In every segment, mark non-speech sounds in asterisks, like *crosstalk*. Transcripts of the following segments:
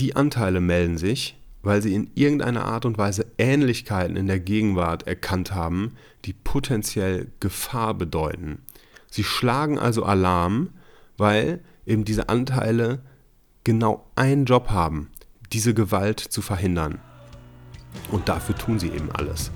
die Anteile melden sich, weil sie in irgendeiner Art und Weise Ähnlichkeiten in der Gegenwart erkannt haben, die potenziell Gefahr bedeuten. Sie schlagen also Alarm, weil eben diese Anteile genau einen Job haben, diese Gewalt zu verhindern. Und dafür tun sie eben alles.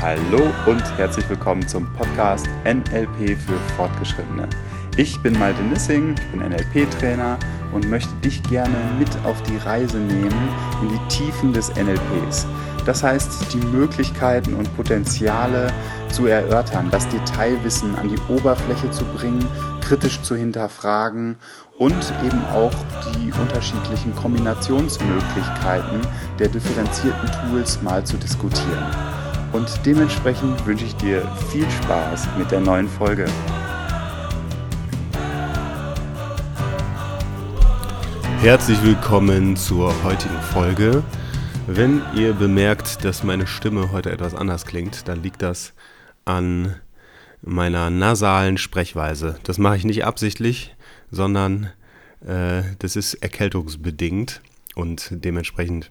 Hallo und herzlich willkommen zum Podcast NLP für Fortgeschrittene. Ich bin Malte Nissing, ich bin NLP-Trainer und möchte dich gerne mit auf die Reise nehmen in die Tiefen des NLPs. Das heißt, die Möglichkeiten und Potenziale zu erörtern, das Detailwissen an die Oberfläche zu bringen, kritisch zu hinterfragen und eben auch die unterschiedlichen Kombinationsmöglichkeiten der differenzierten Tools mal zu diskutieren. Und dementsprechend wünsche ich dir viel Spaß mit der neuen Folge. Herzlich willkommen zur heutigen Folge. Wenn ihr bemerkt, dass meine Stimme heute etwas anders klingt, dann liegt das an meiner nasalen Sprechweise. Das mache ich nicht absichtlich, sondern äh, das ist erkältungsbedingt und dementsprechend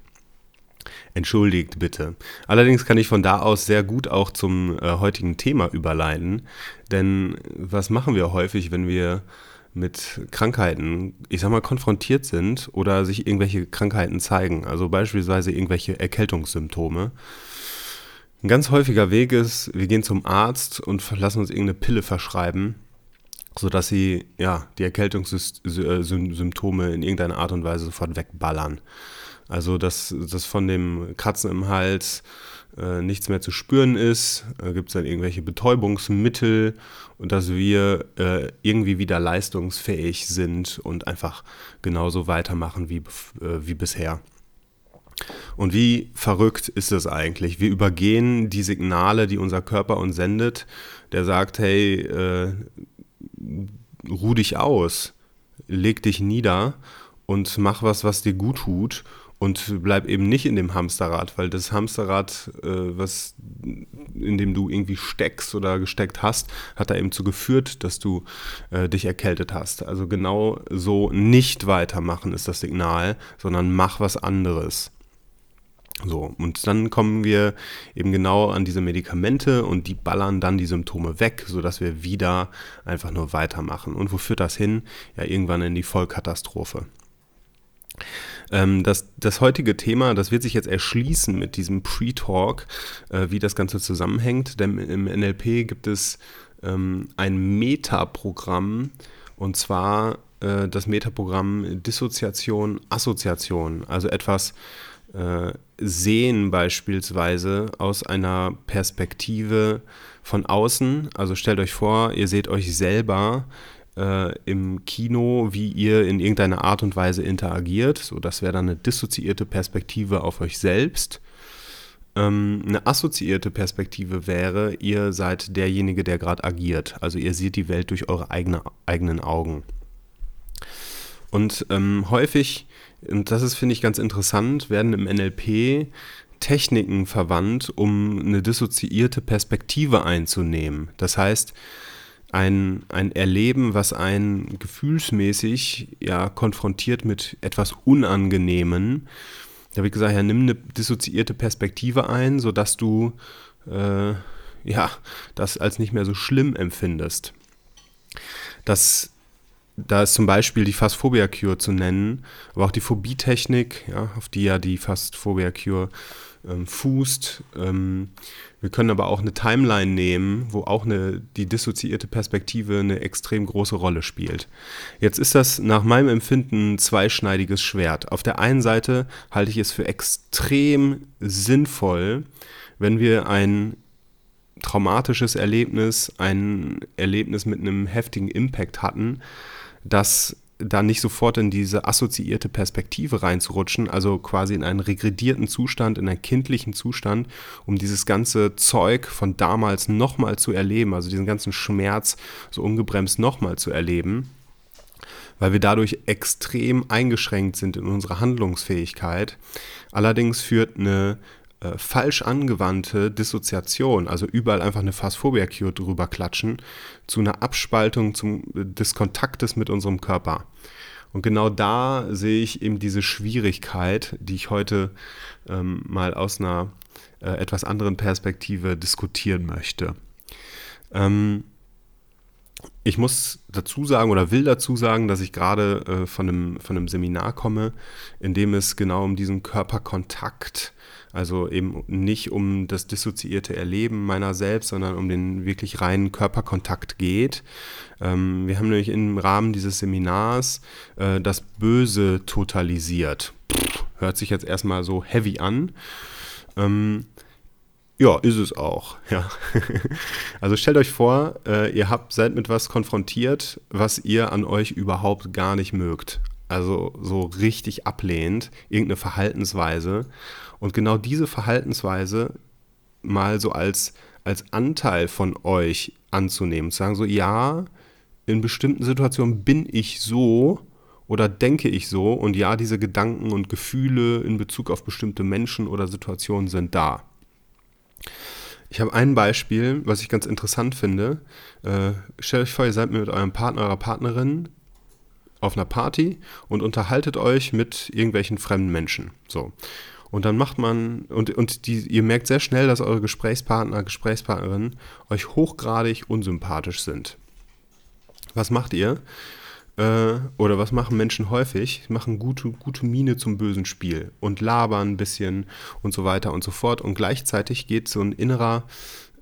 entschuldigt bitte. Allerdings kann ich von da aus sehr gut auch zum äh, heutigen Thema überleiten, denn was machen wir häufig, wenn wir mit Krankheiten, ich sag mal, konfrontiert sind oder sich irgendwelche Krankheiten zeigen, also beispielsweise irgendwelche Erkältungssymptome. Ein ganz häufiger Weg ist, wir gehen zum Arzt und lassen uns irgendeine Pille verschreiben, sodass sie ja, die Erkältungssymptome in irgendeiner Art und Weise sofort wegballern. Also, dass das von dem Kratzen im Hals äh, nichts mehr zu spüren ist, äh, gibt es dann irgendwelche Betäubungsmittel und dass wir äh, irgendwie wieder leistungsfähig sind und einfach genauso weitermachen wie, äh, wie bisher. Und wie verrückt ist es eigentlich? Wir übergehen die Signale, die unser Körper uns sendet, der sagt, hey, äh, ruh dich aus, leg dich nieder und mach was, was dir gut tut und bleib eben nicht in dem Hamsterrad, weil das Hamsterrad, äh, was in dem du irgendwie steckst oder gesteckt hast, hat da eben zu geführt, dass du äh, dich erkältet hast. Also genau so nicht weitermachen ist das Signal, sondern mach was anderes. So, und dann kommen wir eben genau an diese Medikamente und die ballern dann die Symptome weg, sodass wir wieder einfach nur weitermachen. Und wo führt das hin? Ja, irgendwann in die Vollkatastrophe. Ähm, das, das heutige Thema, das wird sich jetzt erschließen mit diesem Pre-Talk, äh, wie das Ganze zusammenhängt. Denn im NLP gibt es ähm, ein Metaprogramm und zwar äh, das Metaprogramm Dissoziation, Assoziation. Also etwas äh, sehen beispielsweise aus einer Perspektive von außen. Also stellt euch vor, ihr seht euch selber äh, im Kino, wie ihr in irgendeiner Art und Weise interagiert. So, das wäre dann eine dissoziierte Perspektive auf euch selbst. Ähm, eine assoziierte Perspektive wäre, ihr seid derjenige, der gerade agiert. Also ihr seht die Welt durch eure eigene, eigenen Augen. Und ähm, häufig, und das ist, finde ich, ganz interessant, werden im NLP Techniken verwandt, um eine dissoziierte Perspektive einzunehmen. Das heißt, ein, ein Erleben, was einen gefühlsmäßig ja konfrontiert mit etwas Unangenehmen. Da habe ich gesagt, ja, nimm eine dissoziierte Perspektive ein, sodass du äh, ja, das als nicht mehr so schlimm empfindest. Das, da ist zum Beispiel die Phasphobia-Cure zu nennen, aber auch die Phobie-Technik, ja, auf die ja die Phasphobia-Cure ähm, fußt. Ähm, wir können aber auch eine Timeline nehmen, wo auch eine, die dissoziierte Perspektive eine extrem große Rolle spielt. Jetzt ist das nach meinem Empfinden ein zweischneidiges Schwert. Auf der einen Seite halte ich es für extrem sinnvoll, wenn wir ein traumatisches Erlebnis, ein Erlebnis mit einem heftigen Impact hatten, das da nicht sofort in diese assoziierte Perspektive reinzurutschen, also quasi in einen regredierten Zustand, in einen kindlichen Zustand, um dieses ganze Zeug von damals nochmal zu erleben, also diesen ganzen Schmerz so ungebremst nochmal zu erleben, weil wir dadurch extrem eingeschränkt sind in unserer Handlungsfähigkeit. Allerdings führt eine äh, falsch angewandte Dissoziation, also überall einfach eine Phasphobia-Cure drüber klatschen, zu einer Abspaltung zum, des Kontaktes mit unserem Körper. Und genau da sehe ich eben diese Schwierigkeit, die ich heute ähm, mal aus einer äh, etwas anderen Perspektive diskutieren möchte. Ähm, ich muss dazu sagen oder will dazu sagen, dass ich gerade äh, von, einem, von einem Seminar komme, in dem es genau um diesen Körperkontakt, also eben nicht um das dissoziierte Erleben meiner selbst, sondern um den wirklich reinen Körperkontakt geht. Ähm, wir haben nämlich im Rahmen dieses Seminars äh, das Böse totalisiert. Pff, hört sich jetzt erstmal so heavy an. Ähm, ja, ist es auch. *laughs* Ja. also stellt euch vor, äh, ihr habt seid mit was konfrontiert, was ihr an euch überhaupt gar nicht mögt. Also so richtig ablehnt, irgendeine Verhaltensweise. Und genau diese Verhaltensweise mal so als, als Anteil von euch anzunehmen. Zu sagen so, ja, in bestimmten Situationen bin ich so oder denke ich so. Und ja, diese Gedanken und Gefühle in Bezug auf bestimmte Menschen oder Situationen sind da. Ich habe ein Beispiel, was ich ganz interessant finde. Äh, stellt euch vor, ihr seid mit eurem Partner, eurer Partnerin auf einer Party und unterhaltet euch mit irgendwelchen fremden Menschen. So. Und dann macht man, und, und die, ihr merkt sehr schnell, dass eure Gesprächspartner, Gesprächspartnerin euch hochgradig unsympathisch sind. Was macht ihr? Äh, oder was machen Menschen häufig? Machen gute, gute Miene zum bösen Spiel und labern ein bisschen und so weiter und so fort. Und gleichzeitig geht so ein innerer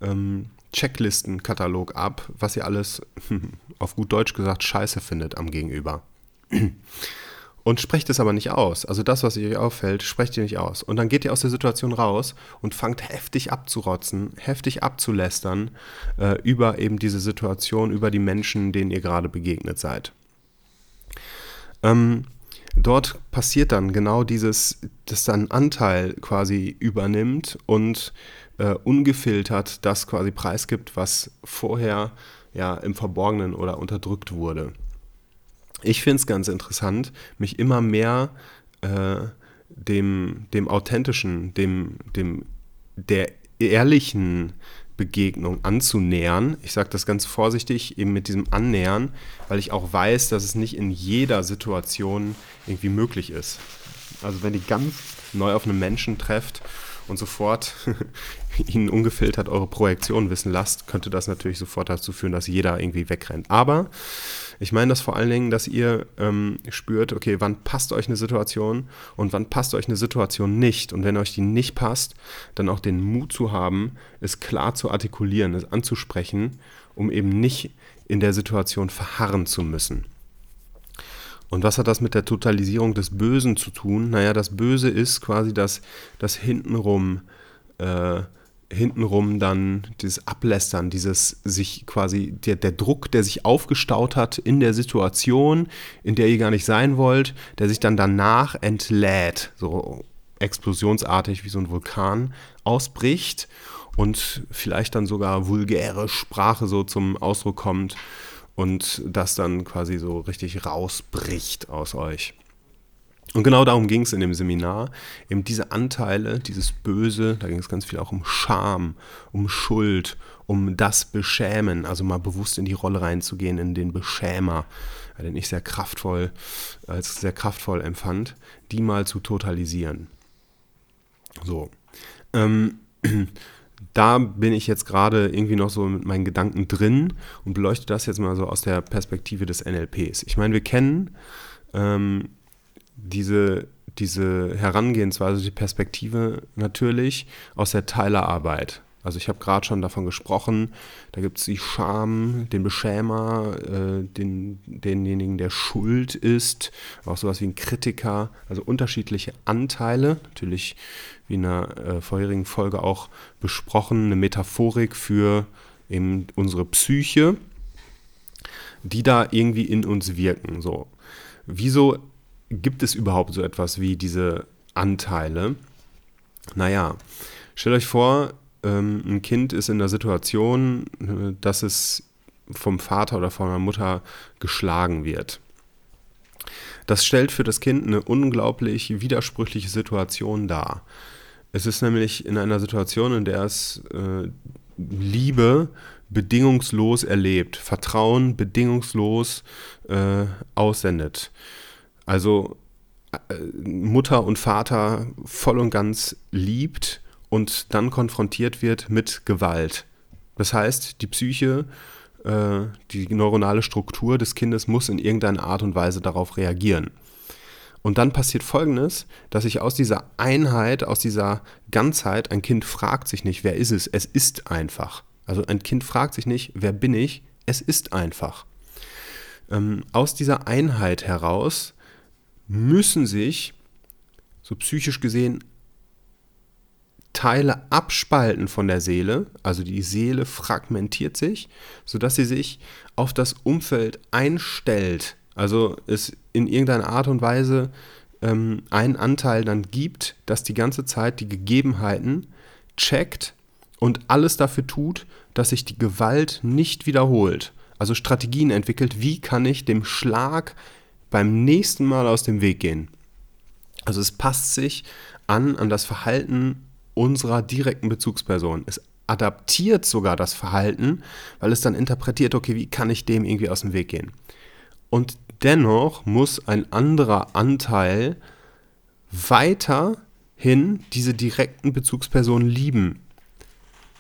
ähm, Checklistenkatalog ab, was ihr alles, *laughs* auf gut Deutsch gesagt, scheiße findet am Gegenüber. *clears throat* Und sprecht es aber nicht aus. Also das, was euch auffällt, sprecht ihr nicht aus. Und dann geht ihr aus der Situation raus und fangt heftig abzurotzen, heftig abzulästern äh, über eben diese Situation, über die Menschen, denen ihr gerade begegnet seid. Ähm, dort passiert dann genau dieses, dass dann Anteil quasi übernimmt und äh, ungefiltert das quasi preisgibt, was vorher ja im Verborgenen oder unterdrückt wurde. Ich finde es ganz interessant, mich immer mehr äh, dem, dem authentischen, dem, dem der ehrlichen Begegnung anzunähern. Ich sage das ganz vorsichtig, eben mit diesem Annähern, weil ich auch weiß, dass es nicht in jeder Situation irgendwie möglich ist. Also wenn ihr ganz neu auf einen Menschen trefft und sofort *laughs* ihn ungefiltert eure Projektion wissen lasst, könnte das natürlich sofort dazu führen, dass jeder irgendwie wegrennt. Aber ich meine das vor allen Dingen, dass ihr ähm, spürt, okay, wann passt euch eine Situation und wann passt euch eine Situation nicht. Und wenn euch die nicht passt, dann auch den Mut zu haben, es klar zu artikulieren, es anzusprechen, um eben nicht in der Situation verharren zu müssen. Und was hat das mit der Totalisierung des Bösen zu tun? Naja, das Böse ist quasi das, das hintenrum äh, hintenrum dann dieses Ablästern, dieses sich quasi, der, der Druck, der sich aufgestaut hat in der Situation, in der ihr gar nicht sein wollt, der sich dann danach entlädt, so explosionsartig wie so ein Vulkan ausbricht und vielleicht dann sogar vulgäre Sprache so zum Ausdruck kommt und das dann quasi so richtig rausbricht aus euch. Und genau darum ging es in dem Seminar, eben diese Anteile, dieses Böse, da ging es ganz viel auch um Scham, um Schuld, um das Beschämen, also mal bewusst in die Rolle reinzugehen, in den Beschämer, den ich sehr kraftvoll, als sehr kraftvoll empfand, die mal zu totalisieren. So. Ähm, *clears throat* da bin ich jetzt gerade irgendwie noch so mit meinen Gedanken drin und beleuchte das jetzt mal so aus der Perspektive des NLPs. Ich meine, wir kennen ähm, diese, diese Herangehensweise, die Perspektive natürlich aus der Teilerarbeit. Also ich habe gerade schon davon gesprochen, da gibt es die Scham, den Beschämer, äh, den, denjenigen, der schuld ist, auch sowas wie ein Kritiker, also unterschiedliche Anteile, natürlich wie in der äh, vorherigen Folge auch besprochen, eine Metaphorik für eben unsere Psyche, die da irgendwie in uns wirken. So. Wieso gibt es überhaupt so etwas wie diese Anteile? Naja, stellt euch vor, ähm, ein Kind ist in der Situation, äh, dass es vom Vater oder von der Mutter geschlagen wird. Das stellt für das Kind eine unglaublich widersprüchliche Situation dar. Es ist nämlich in einer Situation, in der es äh, Liebe bedingungslos erlebt, Vertrauen bedingungslos äh, aussendet. Also äh, Mutter und Vater voll und ganz liebt und dann konfrontiert wird mit Gewalt. Das heißt, die Psyche, äh, die neuronale Struktur des Kindes muss in irgendeiner Art und Weise darauf reagieren. Und dann passiert Folgendes, dass sich aus dieser Einheit, aus dieser Ganzheit, ein Kind fragt sich nicht, wer ist es? Es ist einfach. Also ein Kind fragt sich nicht, wer bin ich? Es ist einfach. Ähm, aus dieser Einheit heraus müssen sich, so psychisch gesehen, Teile abspalten von der Seele, also die Seele fragmentiert sich, sodass sie sich auf das Umfeld einstellt, also es in irgendeiner Art und Weise ähm, einen Anteil dann gibt, dass die ganze Zeit die Gegebenheiten checkt und alles dafür tut, dass sich die Gewalt nicht wiederholt. Also Strategien entwickelt, wie kann ich dem Schlag beim nächsten Mal aus dem Weg gehen. Also es passt sich an an das Verhalten unserer direkten Bezugsperson. Es adaptiert sogar das Verhalten, weil es dann interpretiert, okay, wie kann ich dem irgendwie aus dem Weg gehen? Und dennoch muss ein anderer Anteil weiterhin diese direkten Bezugspersonen lieben,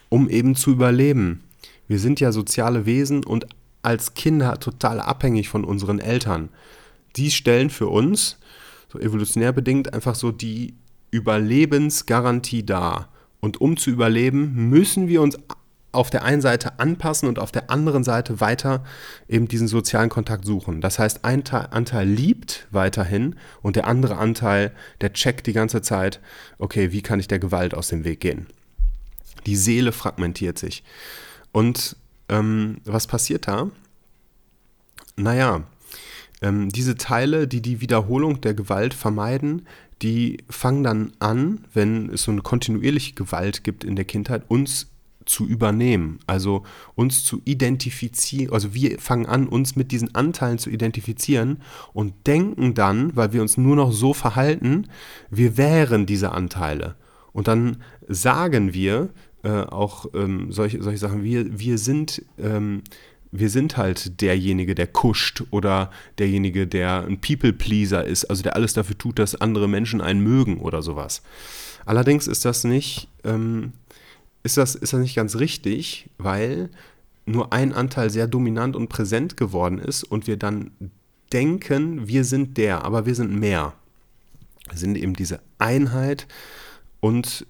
um eben zu überleben. Wir sind ja soziale Wesen und als Kinder total abhängig von unseren Eltern. Die stellen für uns, so evolutionär bedingt, einfach so die Überlebensgarantie dar. Und um zu überleben, müssen wir uns auf der einen Seite anpassen und auf der anderen Seite weiter eben diesen sozialen Kontakt suchen. Das heißt, ein Anteil liebt weiterhin und der andere Anteil, der checkt die ganze Zeit, okay, wie kann ich der Gewalt aus dem Weg gehen? Die Seele fragmentiert sich. Und ähm, was passiert da? Naja, ähm, diese Teile, die die Wiederholung der Gewalt vermeiden, die fangen dann an, wenn es so eine kontinuierliche Gewalt gibt in der Kindheit, uns zu übernehmen, also uns zu identifizieren, also wir fangen an, uns mit diesen Anteilen zu identifizieren und denken dann, weil wir uns nur noch so verhalten, wir wären diese Anteile. Und dann sagen wir äh, auch ähm, solche, solche Sachen, wir, wir sind ähm, wir sind halt derjenige, der kuscht oder derjenige, der ein People-Pleaser ist, also der alles dafür tut, dass andere Menschen einen mögen oder sowas. Allerdings ist das nicht, ähm, ist das, ist das nicht ganz richtig, weil nur ein Anteil sehr dominant und präsent geworden ist und wir dann denken, wir sind der, aber wir sind mehr. Wir sind eben diese Einheit und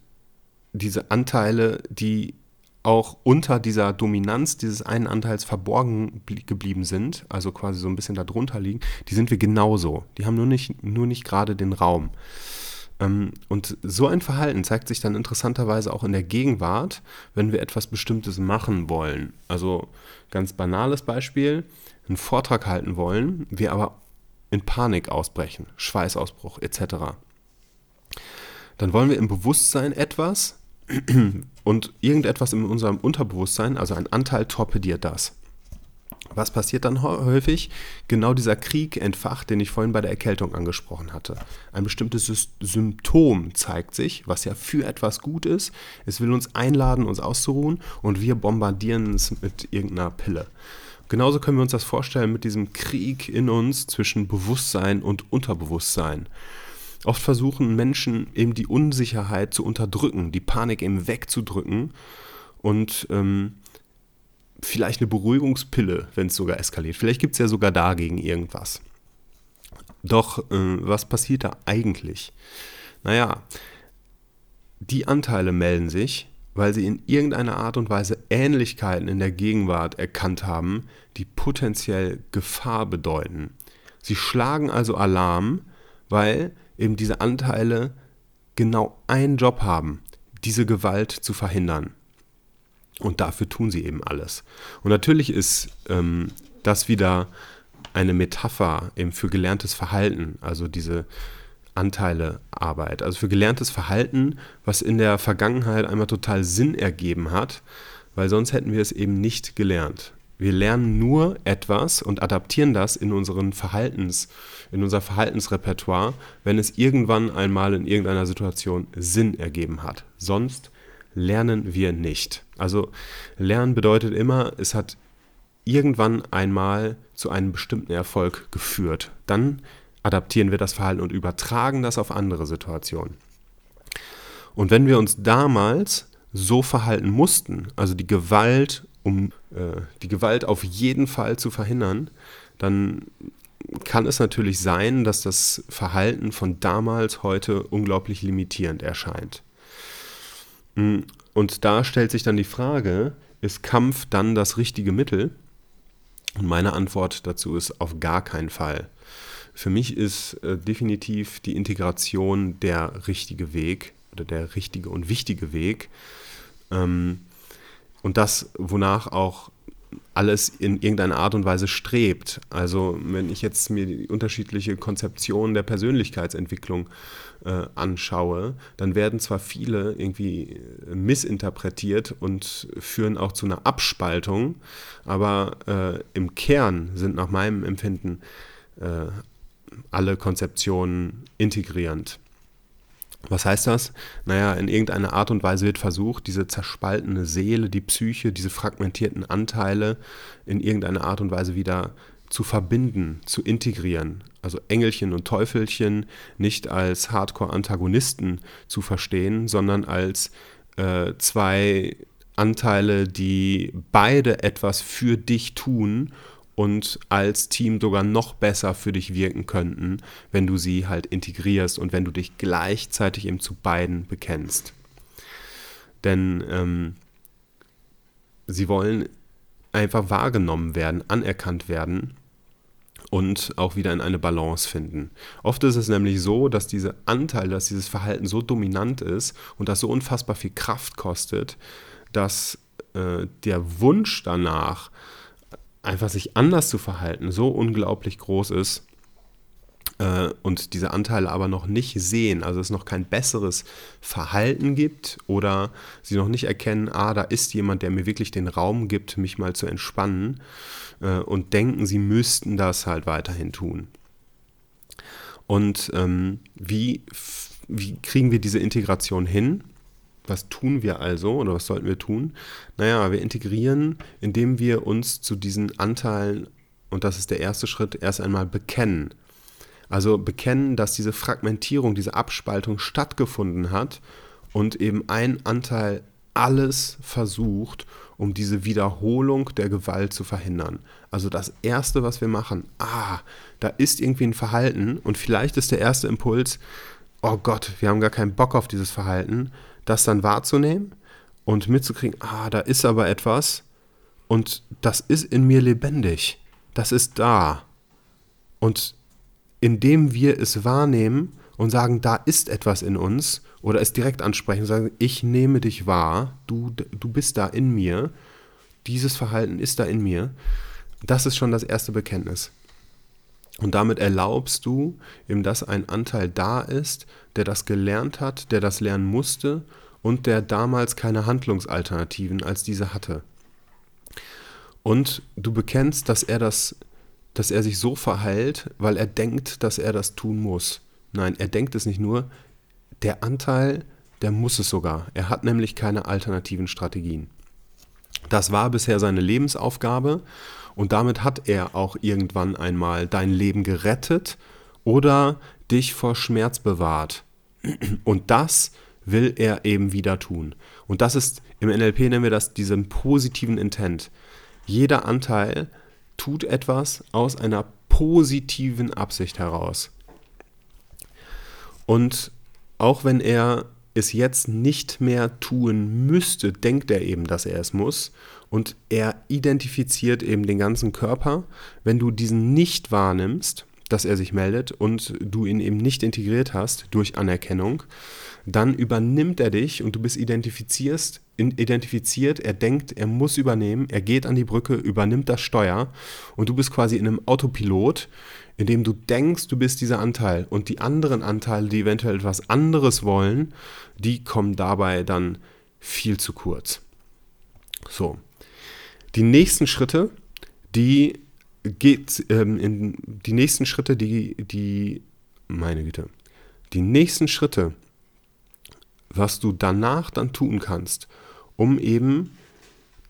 diese Anteile, die auch unter dieser Dominanz dieses einen Anteils verborgen geblieben sind, also quasi so ein bisschen darunter liegen, die sind wir genauso. Die haben nur nicht, nur nicht gerade den Raum. Ähm, und so ein Verhalten zeigt sich dann interessanterweise auch in der Gegenwart, wenn wir etwas Bestimmtes machen wollen. Also ganz banales Beispiel, einen Vortrag halten wollen, wir aber in Panik ausbrechen, Schweißausbruch etc. Dann wollen wir im Bewusstsein etwas, und irgendetwas in unserem Unterbewusstsein, also ein Anteil, torpediert das. Was passiert dann häufig? Genau dieser Krieg entfacht, den ich vorhin bei der Erkältung angesprochen hatte. Ein bestimmtes Symptom zeigt sich, was ja für etwas gut ist. Es will uns einladen, uns auszuruhen und wir bombardieren es mit irgendeiner Pille. Genauso können wir uns das vorstellen mit diesem Krieg in uns zwischen Bewusstsein und Unterbewusstsein. Oft versuchen Menschen eben die Unsicherheit zu unterdrücken, die Panik eben wegzudrücken und ähm, vielleicht eine Beruhigungspille, wenn es sogar eskaliert. Vielleicht gibt es ja sogar dagegen irgendwas. Doch äh, was passiert da eigentlich? Naja, die Anteile melden sich, weil sie in irgendeiner Art und Weise Ähnlichkeiten in der Gegenwart erkannt haben, die potenziell Gefahr bedeuten. Sie schlagen also Alarm, weil eben diese Anteile genau einen Job haben, diese Gewalt zu verhindern. Und dafür tun sie eben alles. Und natürlich ist ähm, das wieder eine Metapher eben für gelerntes Verhalten, also diese Anteile Arbeit. Also für gelerntes Verhalten, was in der Vergangenheit einmal total Sinn ergeben hat, weil sonst hätten wir es eben nicht gelernt. Wir lernen nur etwas und adaptieren das in unseren Verhaltens, in unser Verhaltensrepertoire, wenn es irgendwann einmal in irgendeiner Situation Sinn ergeben hat. Sonst lernen wir nicht. Also lernen bedeutet immer, es hat irgendwann einmal zu einem bestimmten Erfolg geführt. Dann adaptieren wir das Verhalten und übertragen das auf andere Situationen. Und wenn wir uns damals so verhalten mussten, also die Gewalt, um äh, die Gewalt auf jeden Fall zu verhindern, dann kann es natürlich sein, dass das Verhalten von damals heute unglaublich limitierend erscheint. Mm, und da stellt sich dann die Frage, ist Kampf dann das richtige Mittel? Und meine Antwort dazu ist auf gar keinen Fall. Für mich ist äh, definitiv die Integration der richtige Weg oder der richtige und wichtige Weg. Ähm, und das, wonach auch alles in irgendeiner Art und Weise strebt. Also wenn ich jetzt mir die unterschiedliche Konzeptionen der Persönlichkeitsentwicklung äh, anschaue, dann werden zwar viele irgendwie äh, missinterpretiert und führen auch zu einer Abspaltung, aber äh, im Kern sind nach meinem Empfinden äh, alle Konzeptionen integrierend. Was heißt das? Naja, in irgendeiner Art und Weise wird versucht, diese zerspaltene Seele, die Psyche, diese fragmentierten Anteile in irgendeiner Art und Weise wieder zu verbinden, zu integrieren. Also Engelchen und Teufelchen nicht als Hardcore-Antagonisten zu verstehen, sondern als äh, zwei Anteile, die beide etwas für dich tun und als Team sogar noch besser für dich wirken könnten, wenn du sie halt integrierst und wenn du dich gleichzeitig eben zu beiden bekennst. Denn ähm, sie wollen einfach wahrgenommen werden, anerkannt werden und auch wieder in eine Balance finden. Oft ist es nämlich so, dass diese Anteil, dass dieses Verhalten so dominant ist und das so unfassbar viel Kraft kostet, dass äh, der Wunsch danach, einfach sich anders zu verhalten, so unglaublich groß ist äh, und diese Anteile aber noch nicht sehen, also es noch kein besseres Verhalten gibt oder sie noch nicht erkennen, ah, da ist jemand, der mir wirklich den Raum gibt, mich mal zu entspannen äh, und denken, sie müssten das halt weiterhin tun. Und ähm, wie, wie kriegen wir diese Integration hin? Was tun wir also oder was sollten wir tun? Naja, wir integrieren, indem wir uns zu diesen Anteilen, und das ist der erste Schritt, erst einmal bekennen. Also bekennen, dass diese Fragmentierung, diese Abspaltung stattgefunden hat und eben ein Anteil alles versucht, um diese Wiederholung der Gewalt zu verhindern. Also das Erste, was wir machen, ah, da ist irgendwie ein Verhalten und vielleicht ist der erste Impuls, oh Gott, wir haben gar keinen Bock auf dieses Verhalten, das dann wahrzunehmen und mitzukriegen, ah, da ist aber etwas und das ist in mir lebendig. Das ist da. Und indem wir es wahrnehmen und sagen, da ist etwas in uns oder es direkt ansprechen, sagen, ich nehme dich wahr, du, du bist da in mir, dieses Verhalten ist da in mir, das ist schon das erste Bekenntnis. Und damit erlaubst du eben, dass ein Anteil da ist, der das gelernt hat, der das lernen musste und der damals keine Handlungsalternativen als diese hatte. Und du bekennst, dass er das, dass er sich so verhält, weil er denkt, dass er das tun muss. Nein, er denkt es nicht nur. Der Anteil, der muss es sogar. Er hat nämlich keine alternativen Strategien. Das war bisher seine Lebensaufgabe und damit hat er auch irgendwann einmal dein Leben gerettet oder dich vor Schmerz bewahrt. Und das will er eben wieder tun. Und das ist, im NLP nennen wir das diesen positiven Intent. Jeder Anteil tut etwas aus einer positiven Absicht heraus. Und auch wenn er es jetzt nicht mehr tun müsste, denkt er eben, dass er es muss. Und er identifiziert eben den ganzen Körper. Wenn du diesen nicht wahrnimmst, dass er sich meldet und du ihn eben nicht integriert hast durch Anerkennung, dann übernimmt er dich und du bist identifizierst, identifiziert, er denkt, er muss übernehmen, er geht an die Brücke, übernimmt das Steuer und du bist quasi in einem Autopilot, in dem du denkst, du bist dieser Anteil und die anderen Anteile, die eventuell etwas anderes wollen, die kommen dabei dann viel zu kurz. So, die nächsten Schritte die geht ähm, in die nächsten Schritte, die, die, meine Güte, die nächsten Schritte, was du danach dann tun kannst, um eben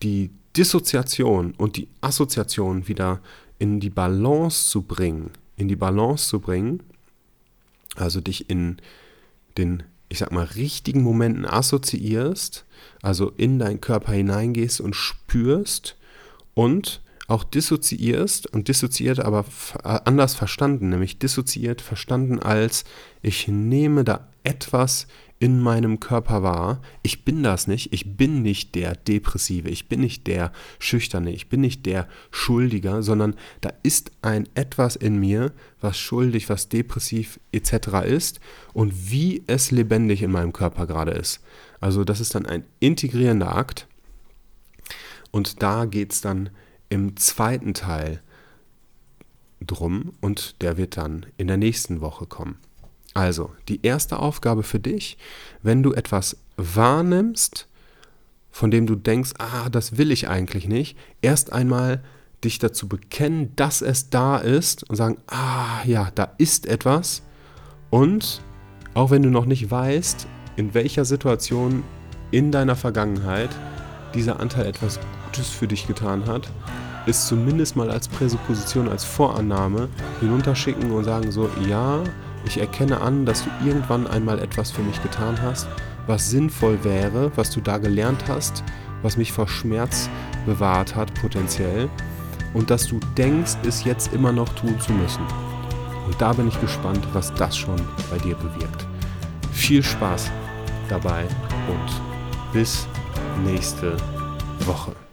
die Dissoziation und die Assoziation wieder in die Balance zu bringen, in die Balance zu bringen, also dich in den, ich sag mal, richtigen Momenten assoziierst, also in deinen Körper hineingehst und spürst und auch dissoziierst und dissoziiert aber anders verstanden, nämlich dissoziiert verstanden als ich nehme da etwas in meinem Körper wahr, ich bin das nicht, ich bin nicht der Depressive, ich bin nicht der Schüchterne, ich bin nicht der Schuldiger, sondern da ist ein etwas in mir, was schuldig, was depressiv etc. ist und wie es lebendig in meinem Körper gerade ist. Also das ist dann ein integrierender Akt und da geht es dann im zweiten Teil drum und der wird dann in der nächsten Woche kommen. Also, die erste Aufgabe für dich, wenn du etwas wahrnimmst, von dem du denkst, ah, das will ich eigentlich nicht, erst einmal dich dazu bekennen, dass es da ist und sagen, ah, ja, da ist etwas. Und auch wenn du noch nicht weißt, in welcher Situation in deiner Vergangenheit dieser Anteil etwas Gutes für dich getan hat, ist zumindest mal als Präsupposition, als Vorannahme hinunterschicken und sagen so, ja, ich erkenne an, dass du irgendwann einmal etwas für mich getan hast, was sinnvoll wäre, was du da gelernt hast, was mich vor Schmerz bewahrt hat, potenziell, und dass du denkst, es jetzt immer noch tun zu müssen. Und da bin ich gespannt, was das schon bei dir bewirkt. Viel Spaß dabei und bis nächste Woche.